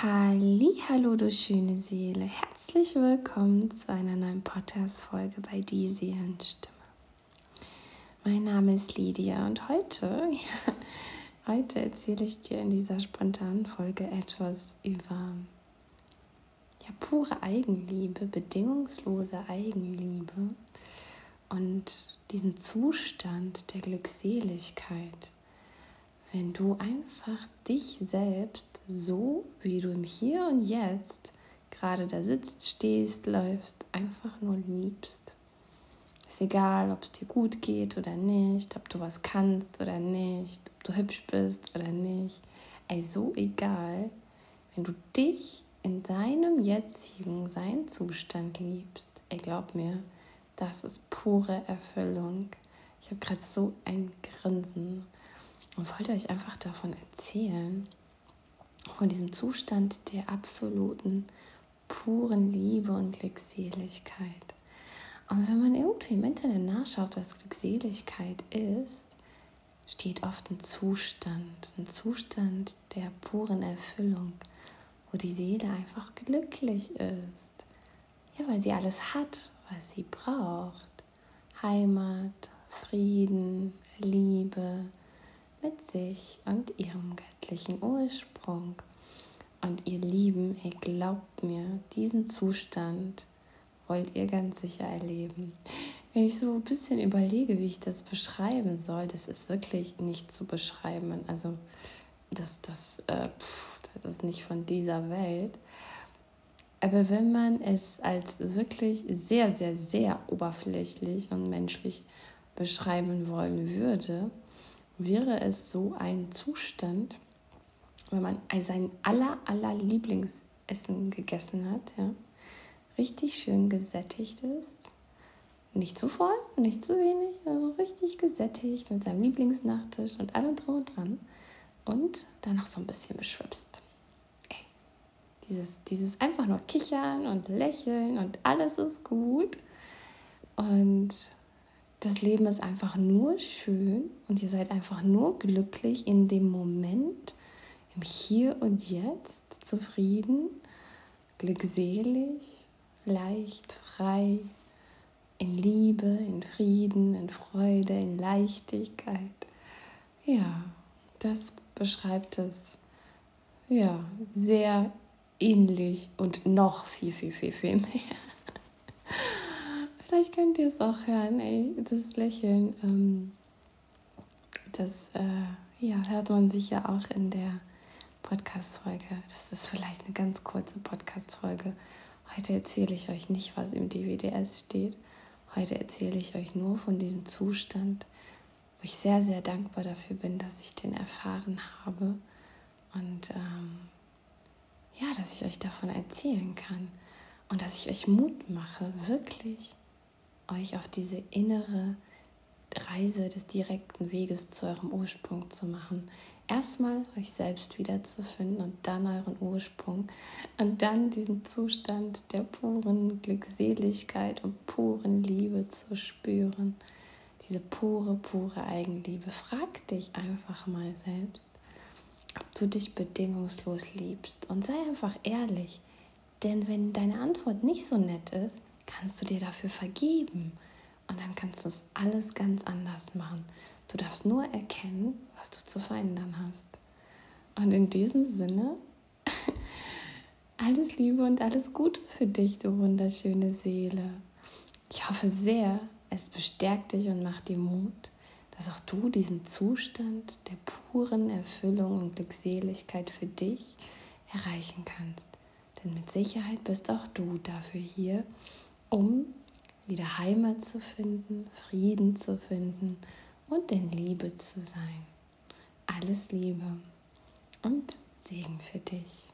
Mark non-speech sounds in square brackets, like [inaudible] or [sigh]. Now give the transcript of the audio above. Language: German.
Hallo, du schöne Seele. Herzlich willkommen zu einer neuen Podcast-Folge bei Die Seelenstimme. Mein Name ist Lydia und heute, ja, [laughs] heute erzähle ich dir in dieser spontanen Folge etwas über ja, pure Eigenliebe, bedingungslose Eigenliebe und diesen Zustand der Glückseligkeit wenn du einfach dich selbst so, wie du im Hier und Jetzt gerade da sitzt, stehst, läufst, einfach nur liebst. Ist egal, ob es dir gut geht oder nicht, ob du was kannst oder nicht, ob du hübsch bist oder nicht. Ey, so egal, wenn du dich in deinem jetzigen Seinzustand liebst. Ey, glaub mir, das ist pure Erfüllung. Ich habe gerade so ein Grinsen und wollte euch einfach davon erzählen, von diesem Zustand der absoluten, puren Liebe und Glückseligkeit. Und wenn man irgendwie im Internet nachschaut, was Glückseligkeit ist, steht oft ein Zustand, ein Zustand der puren Erfüllung, wo die Seele einfach glücklich ist. Ja, weil sie alles hat, was sie braucht. Heimat, Frieden, sich und ihrem göttlichen Ursprung. Und ihr Lieben, ihr glaubt mir, diesen Zustand wollt ihr ganz sicher erleben. Wenn ich so ein bisschen überlege, wie ich das beschreiben soll, das ist wirklich nicht zu beschreiben. Also das, das, äh, pff, das ist nicht von dieser Welt. Aber wenn man es als wirklich sehr, sehr, sehr oberflächlich und menschlich beschreiben wollen würde, wäre es so ein Zustand, wenn man sein aller, aller Lieblingsessen gegessen hat, ja, richtig schön gesättigt ist, nicht zu voll, nicht zu wenig, also richtig gesättigt mit seinem Lieblingsnachtisch und allem drum und dran und dann noch so ein bisschen beschwipst. Dieses, dieses einfach nur kichern und lächeln und alles ist gut. Und das Leben ist einfach nur schön und ihr seid einfach nur glücklich in dem Moment, im Hier und Jetzt, zufrieden, glückselig, leicht, frei, in Liebe, in Frieden, in Freude, in Leichtigkeit. Ja, das beschreibt es ja sehr ähnlich und noch viel, viel, viel, viel mehr. Vielleicht könnt ihr es auch hören, ey, das Lächeln. Ähm, das äh, ja, hört man sicher auch in der Podcast-Folge. Das ist vielleicht eine ganz kurze Podcast-Folge. Heute erzähle ich euch nicht, was im DWDS steht. Heute erzähle ich euch nur von diesem Zustand, wo ich sehr, sehr dankbar dafür bin, dass ich den erfahren habe. Und ähm, ja, dass ich euch davon erzählen kann. Und dass ich euch Mut mache, wirklich euch auf diese innere Reise des direkten Weges zu eurem Ursprung zu machen. Erstmal euch selbst wiederzufinden und dann euren Ursprung und dann diesen Zustand der puren Glückseligkeit und puren Liebe zu spüren. Diese pure, pure Eigenliebe. Frag dich einfach mal selbst, ob du dich bedingungslos liebst und sei einfach ehrlich. Denn wenn deine Antwort nicht so nett ist, kannst du dir dafür vergeben. Und dann kannst du es alles ganz anders machen. Du darfst nur erkennen, was du zu verändern hast. Und in diesem Sinne, [laughs] alles Liebe und alles Gute für dich, du wunderschöne Seele. Ich hoffe sehr, es bestärkt dich und macht dir Mut, dass auch du diesen Zustand der puren Erfüllung und Glückseligkeit für dich erreichen kannst. Denn mit Sicherheit bist auch du dafür hier, um wieder Heimat zu finden, Frieden zu finden und in Liebe zu sein. Alles Liebe und Segen für dich.